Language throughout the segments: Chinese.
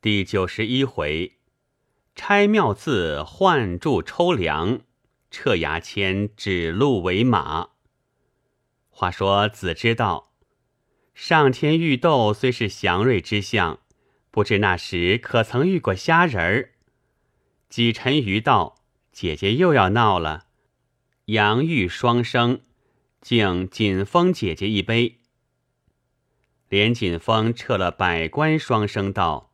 第九十一回，拆庙字换柱抽梁，撤牙签指鹿为马。话说子之道，上天遇斗虽是祥瑞之象，不知那时可曾遇过虾仁儿？几沉鱼道，姐姐又要闹了。杨玉双生，敬锦风姐姐一杯。连锦风撤了百官双生道。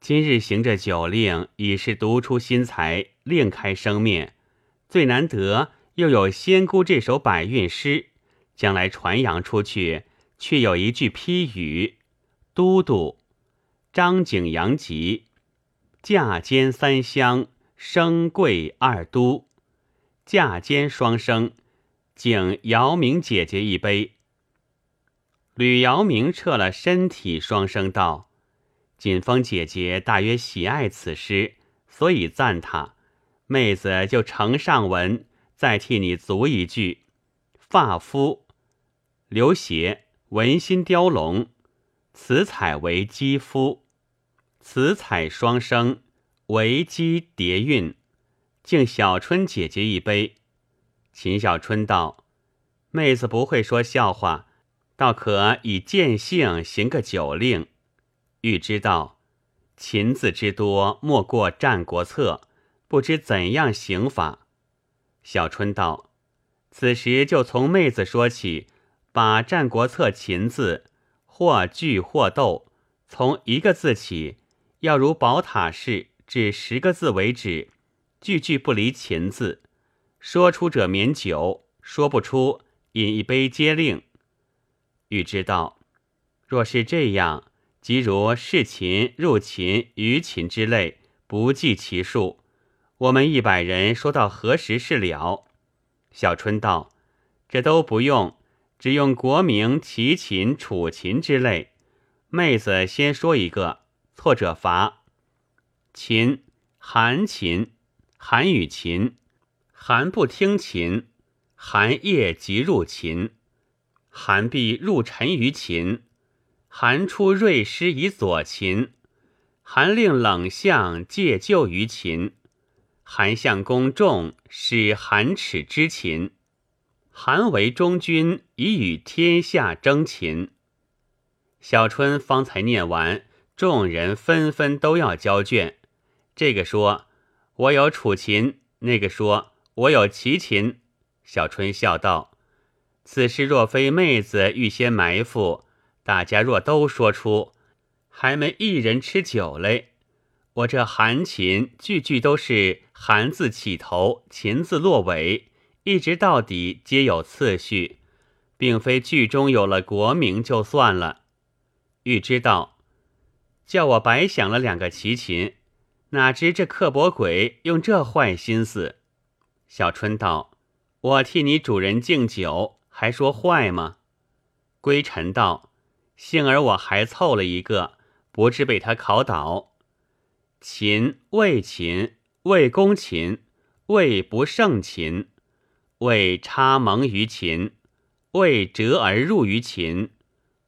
今日行这酒令，已是独出心裁，另开生面。最难得又有仙姑这首百韵诗，将来传扬出去，却有一句批语：都督张景阳集，驾兼三乡，升贵二都，嫁兼双生，敬姚明姐姐一杯。吕姚明撤了身体双声道。锦风姐姐大约喜爱此诗，所以赞他。妹子就呈上文，再替你足一句：发肤流血，文心雕龙，此彩为肌肤，此彩双生为姬叠韵。敬小春姐姐一杯。秦小春道：“妹子不会说笑话，倒可以见性行个酒令。”欲知道，秦字之多，莫过《战国策》，不知怎样行法。小春道：“此时就从妹子说起，把《战国策》秦字，或聚或斗，从一个字起，要如宝塔式，至十个字为止，句句不离秦字。说出者免酒，说不出，饮一杯接令。欲知道，若是这样。”即如弑秦、入秦、于秦之类，不计其数。我们一百人说到何时是了？小春道：“这都不用，只用国名齐秦、楚秦之类。妹子先说一个，错者罚。秦，韩秦，韩与秦，韩不听秦，韩夜即入秦，韩必入陈于秦。”韩出锐师以左秦，韩令冷相借救于秦，韩相公众使韩耻之秦，韩为中军以与天下争秦。小春方才念完，众人纷纷都要交卷。这个说我有楚秦，那个说我有齐秦。小春笑道：“此事若非妹子预先埋伏。”大家若都说出，还没一人吃酒嘞。我这韩琴句句都是韩字起头，秦字落尾，一直到底皆有次序，并非剧中有了国名就算了。欲知道，叫我白想了两个齐秦，哪知这刻薄鬼用这坏心思。小春道：“我替你主人敬酒，还说坏吗？”归尘道。幸而我还凑了一个，不至被他考倒。秦魏秦魏公秦魏不胜秦魏插盟于秦魏折而入于秦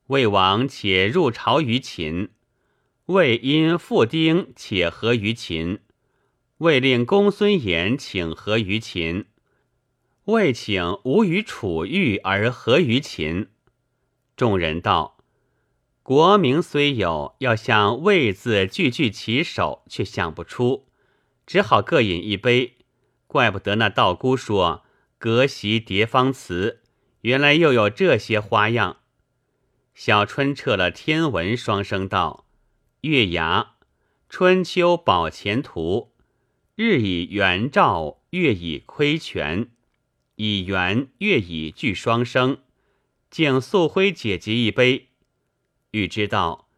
魏王且入朝于秦魏因复丁且合于秦魏令公孙衍请和于秦魏请吾与楚玉而合于秦。众人道。国名虽有，要想魏字句句起手，却想不出，只好各饮一杯。怪不得那道姑说隔席叠方词，原来又有这些花样。小春撤了天文双声道：“月牙，春秋保前途，日以圆照，月以亏全，以圆月以聚双生，敬素辉姐姐一杯。”欲知道，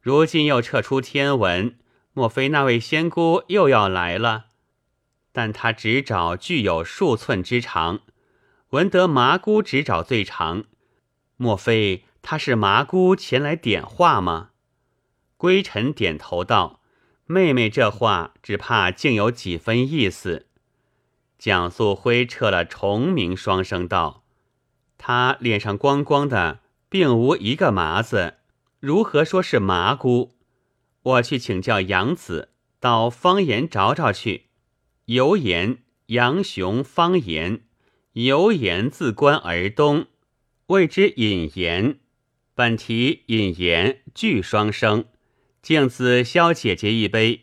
如今又撤出天文，莫非那位仙姑又要来了？但他只找具有数寸之长，闻得麻姑只找最长，莫非他是麻姑前来点化吗？归尘点头道：“妹妹这话，只怕竟有几分意思。”蒋素辉撤了重名双声道：“他脸上光光的，并无一个麻子。”如何说是麻姑？我去请教杨子，到方言找找去。游言杨雄方言，游言自关而东，谓之引言。本题引言俱双生，敬子萧姐姐一杯。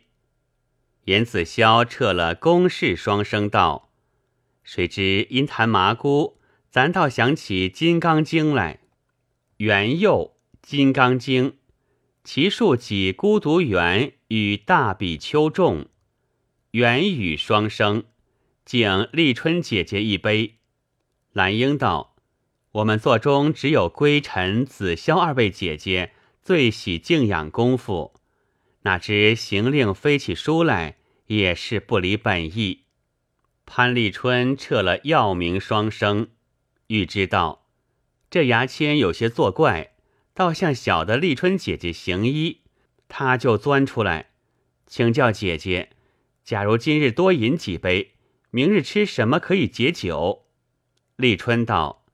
严子萧撤了公事双声道：“谁知因谈麻姑，咱倒想起《金刚经》来。元佑《金刚经》，其数几孤独园与大比丘众。”元语双生，敬立春姐姐一杯。兰英道：“我们座中只有归尘、子霄二位姐姐最喜静养功夫，哪知行令飞起书来，也是不离本意。”潘立春撤了药名双生，欲知道这牙签有些作怪，倒像小的立春姐姐行医，他就钻出来请教姐姐。假如今日多饮几杯，明日吃什么可以解酒？立春道：“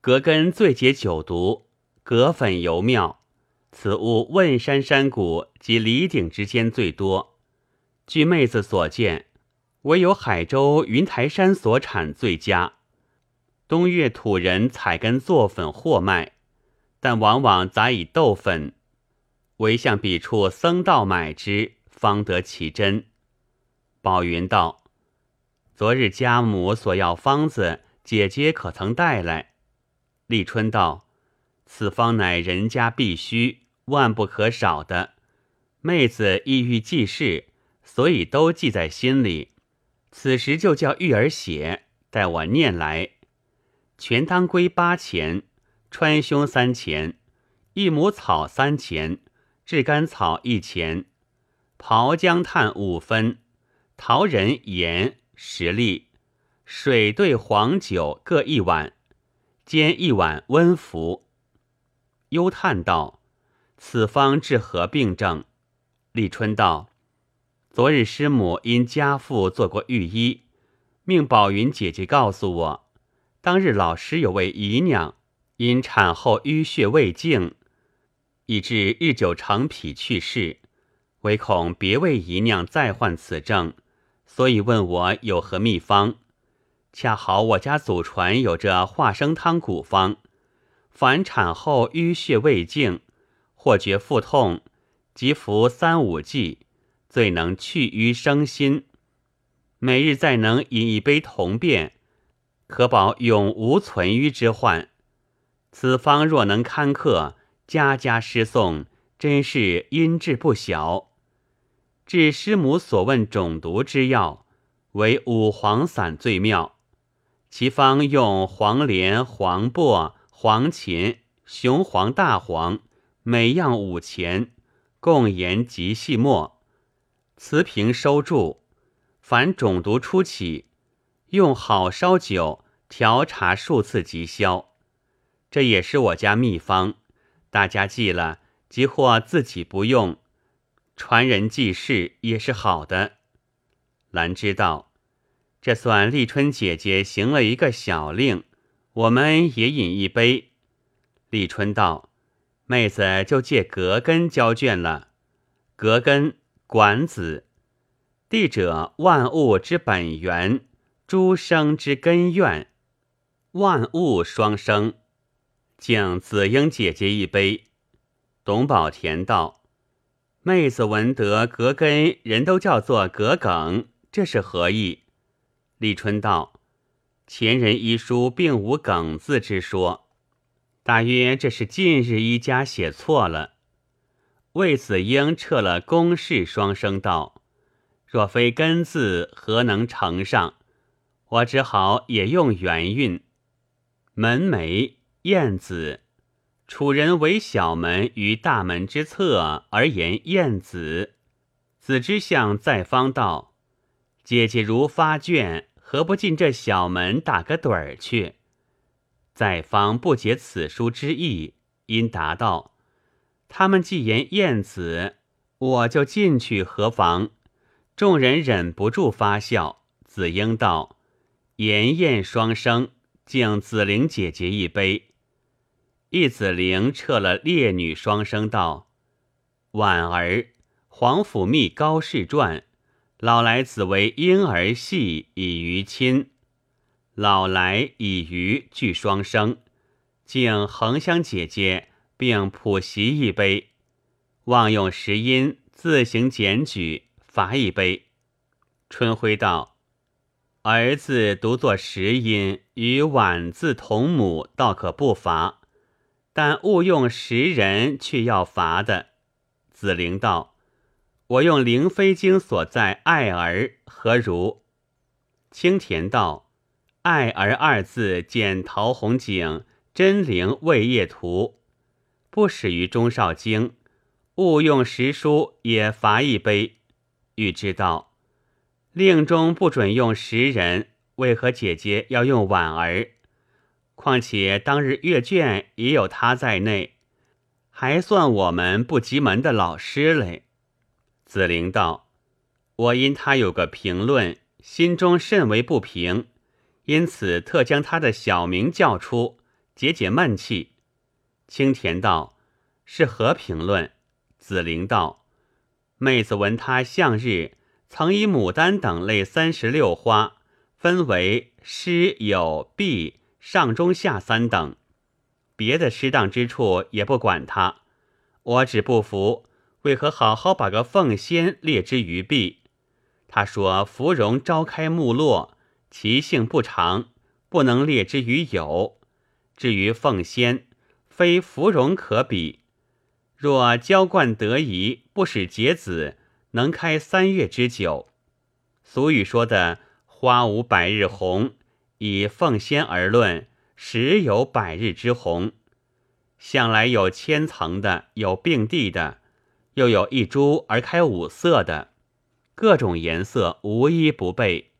葛根最解酒毒，葛粉尤妙。此物汶山山谷及离顶之间最多。据妹子所见，唯有海州云台山所产最佳。东岳土人采根做粉货卖，但往往杂以豆粉，唯向彼处僧道买之，方得其真。”宝云道：“昨日家母所要方子，姐姐可曾带来？”立春道：“此方乃人家必须，万不可少的。妹子意欲记事，所以都记在心里。此时就叫玉儿写，待我念来。全当归八钱，川芎三钱，一亩草三钱，炙甘草一钱，刨姜炭五分。”桃仁盐十粒，水兑黄酒各一碗，煎一碗温服。忧叹道：“此方治何病症？”立春道：“昨日师母因家父做过御医，命宝云姐姐告诉我，当日老师有位姨娘，因产后淤血未净，以致日久成脾去世，唯恐别位姨娘再患此症。”所以问我有何秘方？恰好我家祖传有这化生汤古方，凡产后淤血未净，或觉腹痛，即服三五剂，最能去瘀生新。每日再能饮一杯同便，可保永无存瘀之患。此方若能堪克，家家诗颂，真是音质不小。至师母所问种毒之药，为五黄散最妙。其方用黄连、黄柏、黄芩、雄黄、大黄，每样五钱，共研极细末，瓷瓶收住。凡种毒初起，用好烧酒调茶数次即消。这也是我家秘方，大家记了，即或自己不用。传人记事也是好的。兰知道，这算立春姐姐行了一个小令，我们也饮一杯。立春道：“妹子就借格根交卷了。格根，管子。地者，万物之本源，诸生之根源。万物双生，敬子英姐姐一杯。”董宝田道。妹子闻得葛根人都叫做葛梗，这是何意？立春道：前人医书并无梗字之说，大约这是近日一家写错了。魏子英撤了公事双声道：若非根字，何能成上？我只好也用原韵。门楣燕子。楚人为小门于大门之侧而言燕子，子之相在方道。姐姐如发卷，何不进这小门打个盹儿去？在方不解此书之意，因答道：“他们既言燕子，我就进去何妨？”众人忍不住发笑。子婴道：“言燕双生，敬子玲姐姐一杯。”易子陵撤了烈女双声道：“婉儿皇甫谧高士传，老来子为婴儿戏以于亲，老来以娱俱双生，敬恒香姐姐并普习一杯，忘用时音，自行检举，罚一杯。春晖道：“儿子独作时音，与晚字同母，倒可不罚。但误用时人，却要罚的。”子陵道：“我用灵飞经所在爱儿，何如？”青田道：“爱儿二字见陶弘景真灵位业图，不始于中少经，误用时书也罚一杯。”欲知道，令中不准用时人，为何姐姐要用婉儿？况且当日阅卷也有他在内。还算我们不及门的老师嘞。子陵道：“我因他有个评论，心中甚为不平，因此特将他的小名叫出，解解闷气。”青田道：“是何评论？”子陵道：“妹子闻他向日曾以牡丹等类三十六花，分为诗、有、壁、上、中、下三等。”别的失当之处也不管他，我只不服，为何好好把个凤仙列之于壁？他说芙蓉朝开暮落，其性不长，不能列之于有。至于凤仙，非芙蓉可比。若浇灌得宜，不使结子，能开三月之久。俗语说的“花无百日红”，以凤仙而论。时有百日之红，向来有千层的，有并蒂的，又有一株而开五色的，各种颜色无一不备。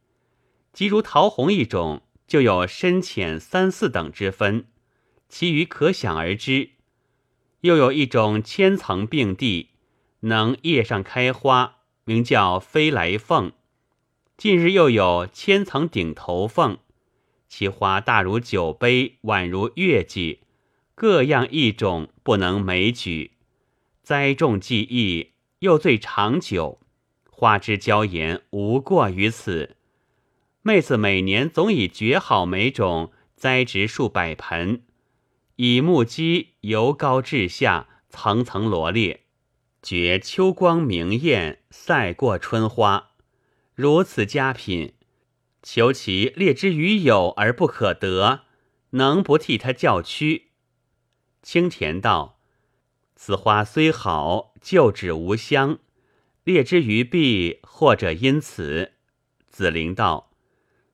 即如桃红一种，就有深浅三四等之分，其余可想而知。又有一种千层并蒂，能叶上开花，名叫飞来凤。近日又有千层顶头凤。其花大如酒杯，宛如月季，各样一种，不能枚举。栽种技艺又最长久，花枝娇颜无过于此。妹子每年总以绝好梅种栽植数百盆，以木屐由高至下，层层罗列，觉秋光明艳，赛过春花。如此佳品。求其列之于有而不可得，能不替他叫屈？青田道：“此花虽好，旧址无香，列之于壁，或者因此。”子陵道：“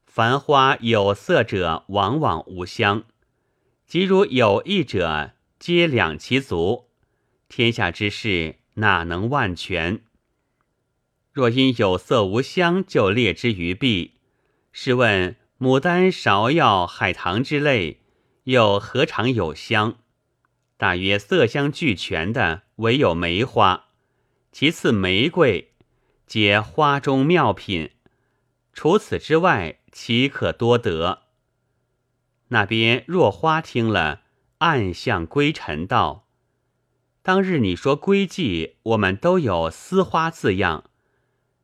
凡花有色者，往往无香；即如有意者，皆两其足。天下之事，哪能万全？若因有色无香，就列之于壁。”试问牡丹、芍药、海棠之类，又何尝有香？大约色香俱全的，唯有梅花。其次玫瑰，皆花中妙品。除此之外，岂可多得？那边若花听了，暗向归尘道：“当日你说归妓，我们都有丝花字样。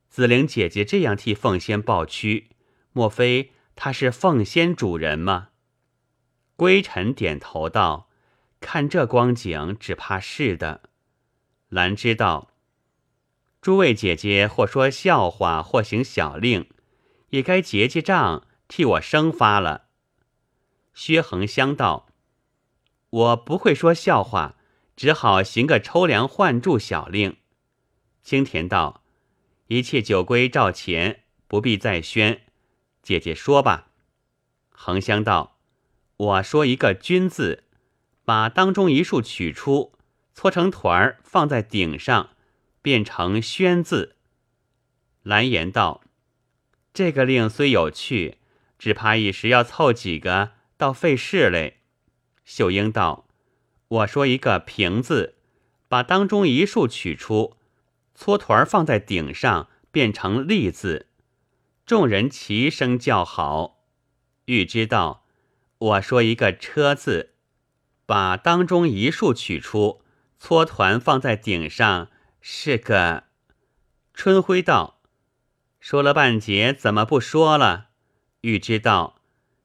紫菱姐姐这样替凤仙抱屈。”莫非他是凤仙主人吗？归尘点头道：“看这光景，只怕是的。”兰知道，诸位姐姐或说笑话，或行小令，也该结结账，替我生发了。薛恒香道：“我不会说笑话，只好行个抽粮换住小令。”青田道：“一切酒归照前，不必再宣。”姐姐说吧，恒香道：“我说一个‘君’字，把当中一竖取出，搓成团儿放在顶上，变成‘宣’字。”蓝颜道：“这个令虽有趣，只怕一时要凑几个，倒费事嘞。”秀英道：“我说一个‘平’字，把当中一竖取出，搓团儿放在顶上，变成‘立’字。”众人齐声叫好。欲知道，我说一个车字，把当中一竖取出，搓团放在顶上，是个春晖道：“说了半截，怎么不说了？”欲知道，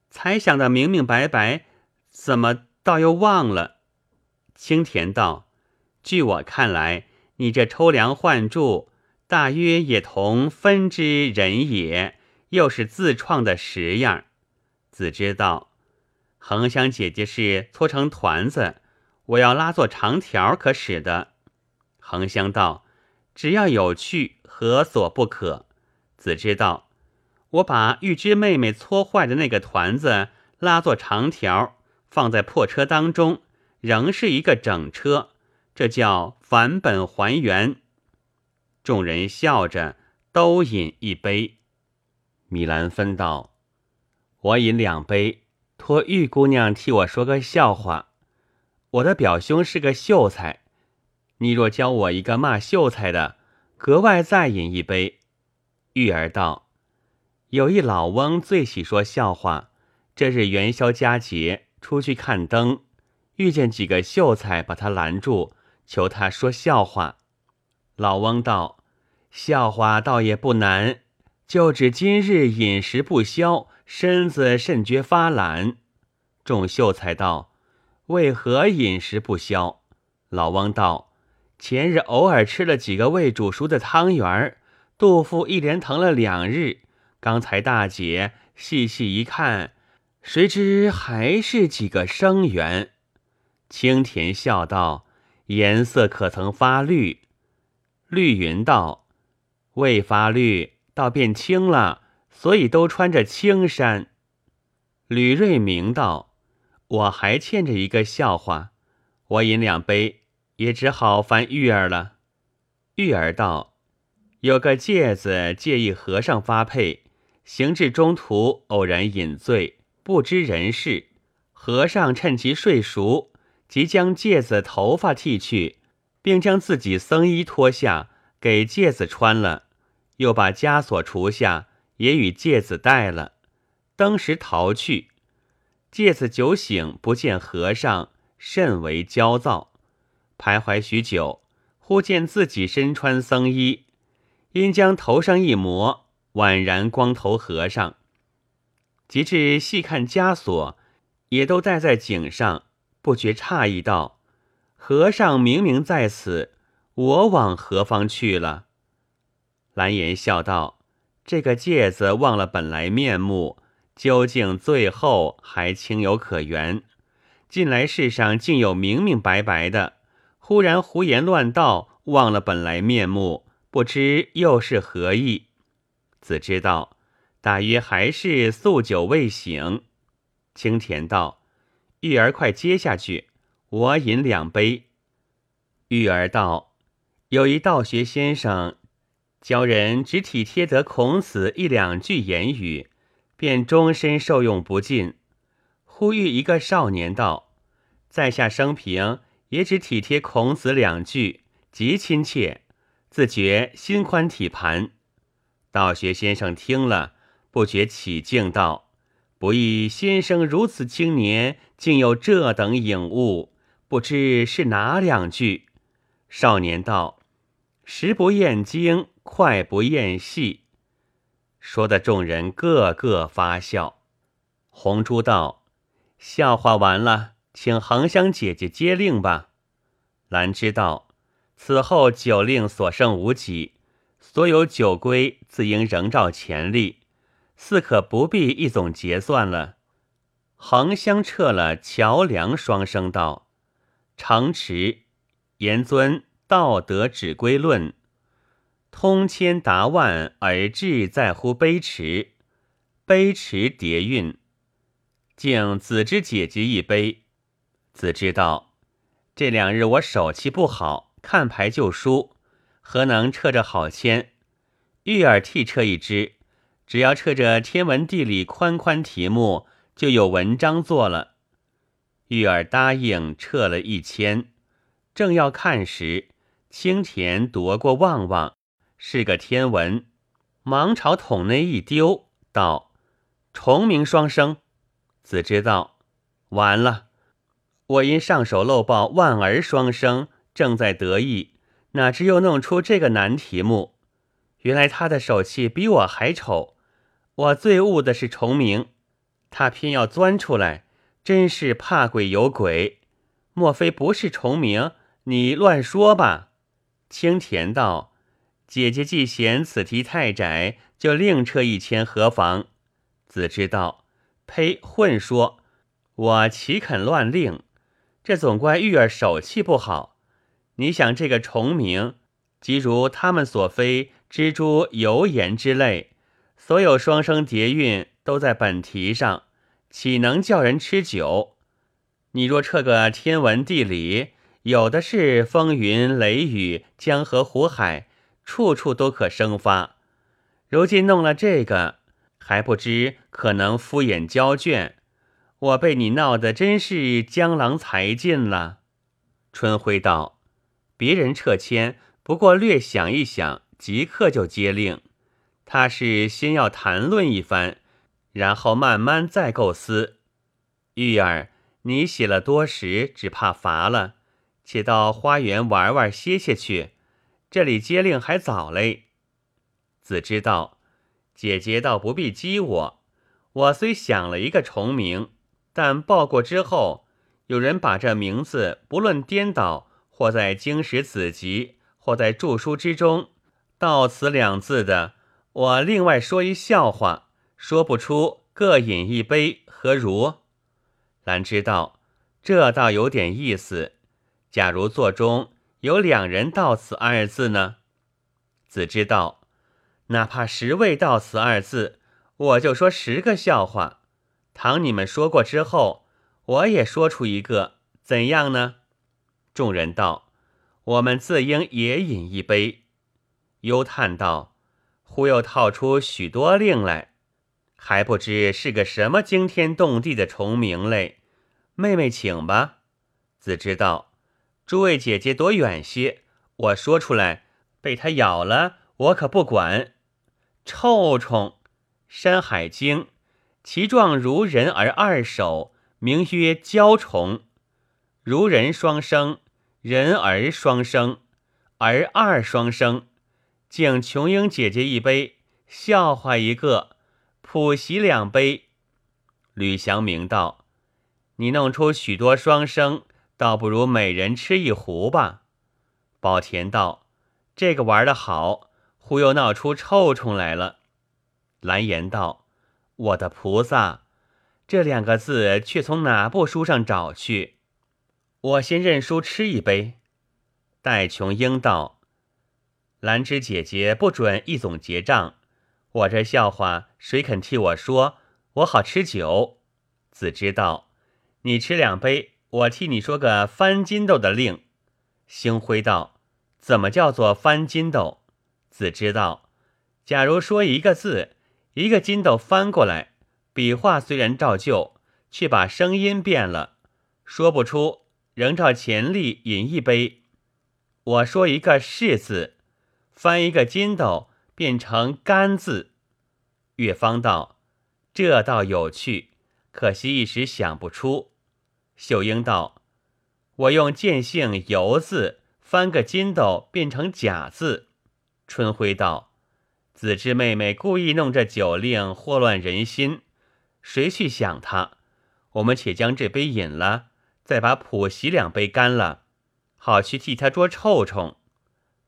才想得明明白白，怎么倒又忘了？青田道：“据我看来，你这抽梁换柱，大约也同分之人也，又是自创的十样。”子知道，恒香姐姐是搓成团子，我要拉做长条，可使得。恒香道：“只要有趣。”何所不可？子知道，我把玉芝妹妹搓坏的那个团子拉作长条，放在破车当中，仍是一个整车，这叫返本还原。众人笑着，都饮一杯。米兰芬道：“我饮两杯，托玉姑娘替我说个笑话。我的表兄是个秀才，你若教我一个骂秀才的。”格外再饮一杯。玉儿道：“有一老翁最喜说笑话。这日元宵佳节，出去看灯，遇见几个秀才，把他拦住，求他说笑话。老翁道：‘笑话倒也不难，就指今日饮食不消，身子甚觉发懒。’众秀才道：‘为何饮食不消？’老翁道。”前日偶尔吃了几个未煮熟的汤圆儿，肚腹一连疼了两日。刚才大姐细细一看，谁知还是几个生圆。青田笑道：“颜色可曾发绿？”绿云道：“未发绿，倒变青了，所以都穿着青衫。”吕瑞明道：“我还欠着一个笑话，我饮两杯。”也只好烦玉儿了。玉儿道：“有个戒子借一和尚发配，行至中途偶然饮醉，不知人事。和尚趁其睡熟，即将戒子头发剃去，并将自己僧衣脱下，给戒子穿了，又把枷锁除下，也与戒子戴了，登时逃去。戒子酒醒，不见和尚，甚为焦躁。”徘徊许久，忽见自己身穿僧衣，因将头上一抹，宛然光头和尚。及至细看枷锁，也都戴在颈上，不觉诧异道：“和尚明明在此，我往何方去了？”蓝颜笑道：“这个戒子忘了本来面目，究竟最后还情有可原。近来世上竟有明明白白的。”忽然胡言乱道，忘了本来面目，不知又是何意。子知道，大约还是宿酒未醒。青田道：“玉儿快接下去，我饮两杯。”玉儿道：“有一道学先生，教人只体贴得孔子一两句言语，便终身受用不尽。呼吁一个少年道：在下生平。”也只体贴孔子两句，极亲切，自觉心宽体盘。道学先生听了，不觉起敬道：“不意先生如此青年，竟有这等颖悟，不知是哪两句？”少年道：“食不厌精，快不厌细。”说的众人个个发笑。红珠道：“笑话完了。”请恒香姐姐接令吧。兰知道，此后酒令所剩无几，所有酒规自应仍照前例，似可不必一总结算了。恒香撤了桥梁，双声道：“长池，严尊道德指归论，通千达万而志在乎碑池，碑池叠韵，敬子之姐姐一杯。”子知道，这两日我手气不好，看牌就输，何能撤着好签？玉儿替撤一支，只要撤着天文地理宽宽题目，就有文章做了。玉儿答应撤了一签，正要看时，青田夺过旺旺，是个天文，忙朝桶内一丢，道：“重名双生。”子知道，完了。我因上手漏报万儿双生，正在得意，哪知又弄出这个难题目。原来他的手气比我还丑。我最恶的是重名，他偏要钻出来，真是怕鬼有鬼。莫非不是重名？你乱说吧。青田道：“姐姐既嫌此题太窄，就另撤一千，何妨？”子之道：“呸！混说！我岂肯乱令？这总怪玉儿手气不好。你想这个重名，即如他们所非蜘蛛油盐之类，所有双生叠韵都在本题上，岂能叫人吃酒？你若撤个天文地理，有的是风云雷雨、江河湖海，处处都可生发。如今弄了这个。”还不知可能敷衍交卷，我被你闹得真是江郎才尽了。春晖道：“别人撤迁，不过略想一想，即刻就接令。他是先要谈论一番，然后慢慢再构思。玉儿，你写了多时，只怕乏了，且到花园玩玩歇歇去。这里接令还早嘞。”子知道。姐姐倒不必激我，我虽想了一个重名，但报过之后，有人把这名字不论颠倒，或在经史子集，或在著书之中，到此两字的，我另外说一笑话，说不出，各饮一杯，何如？兰知道，这倒有点意思。假如座中有两人到此二字呢？子知道。哪怕十位到此二字，我就说十个笑话。倘你们说过之后，我也说出一个，怎样呢？众人道：“我们自应也饮一杯。”忧叹道：“忽又套出许多令来，还不知是个什么惊天动地的重名嘞。”妹妹请吧。子知道：“诸位姐姐躲远些，我说出来被他咬了，我可不管。”臭虫，《山海经》，其状如人而二手，名曰蛟虫。如人双生，人儿双生，儿二双生。敬琼英姐姐一杯，笑话一个，普席两杯。吕祥明道：“你弄出许多双生，倒不如每人吃一壶吧。”宝田道：“这个玩的好。”忽又闹出臭虫来了。蓝颜道：“我的菩萨，这两个字却从哪部书上找去？我先认输，吃一杯。”戴琼英道：“兰芝姐姐不准一总结账，我这笑话谁肯替我说？我好吃酒。”子知道：“你吃两杯，我替你说个翻筋斗的令。”星辉道：“怎么叫做翻筋斗？”子知道，假如说一个字，一个筋斗翻过来，笔画虽然照旧，却把声音变了，说不出，仍照前例饮一杯。我说一个是字，翻一个筋斗，变成干字。岳方道：“这倒有趣，可惜一时想不出。”秀英道：“我用见性游字翻个筋斗，变成假字。”春晖道：“子之妹妹故意弄这酒令，祸乱人心，谁去想他？我们且将这杯饮了，再把普席两杯干了，好去替他捉臭虫。”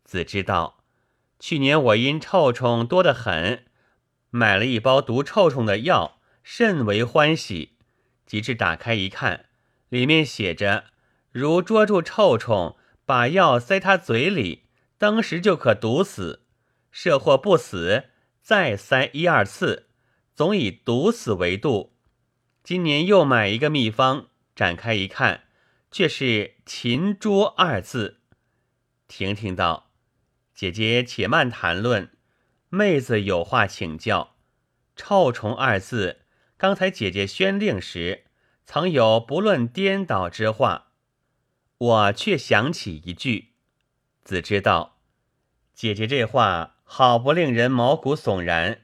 子知道：“去年我因臭虫多得很，买了一包毒臭虫的药，甚为欢喜。及至打开一看，里面写着：如捉住臭虫，把药塞他嘴里。”当时就可毒死，设或不死，再塞一二次，总以毒死为度。今年又买一个秘方，展开一看，却是“擒捉”二字。婷婷道：“姐姐且慢谈论，妹子有话请教。臭虫二字，刚才姐姐宣令时，曾有不论颠倒之话，我却想起一句。”子知道，姐姐这话好不令人毛骨悚然。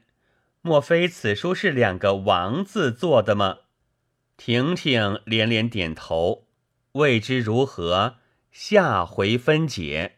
莫非此书是两个王字做的吗？婷婷连连点头，未知如何，下回分解。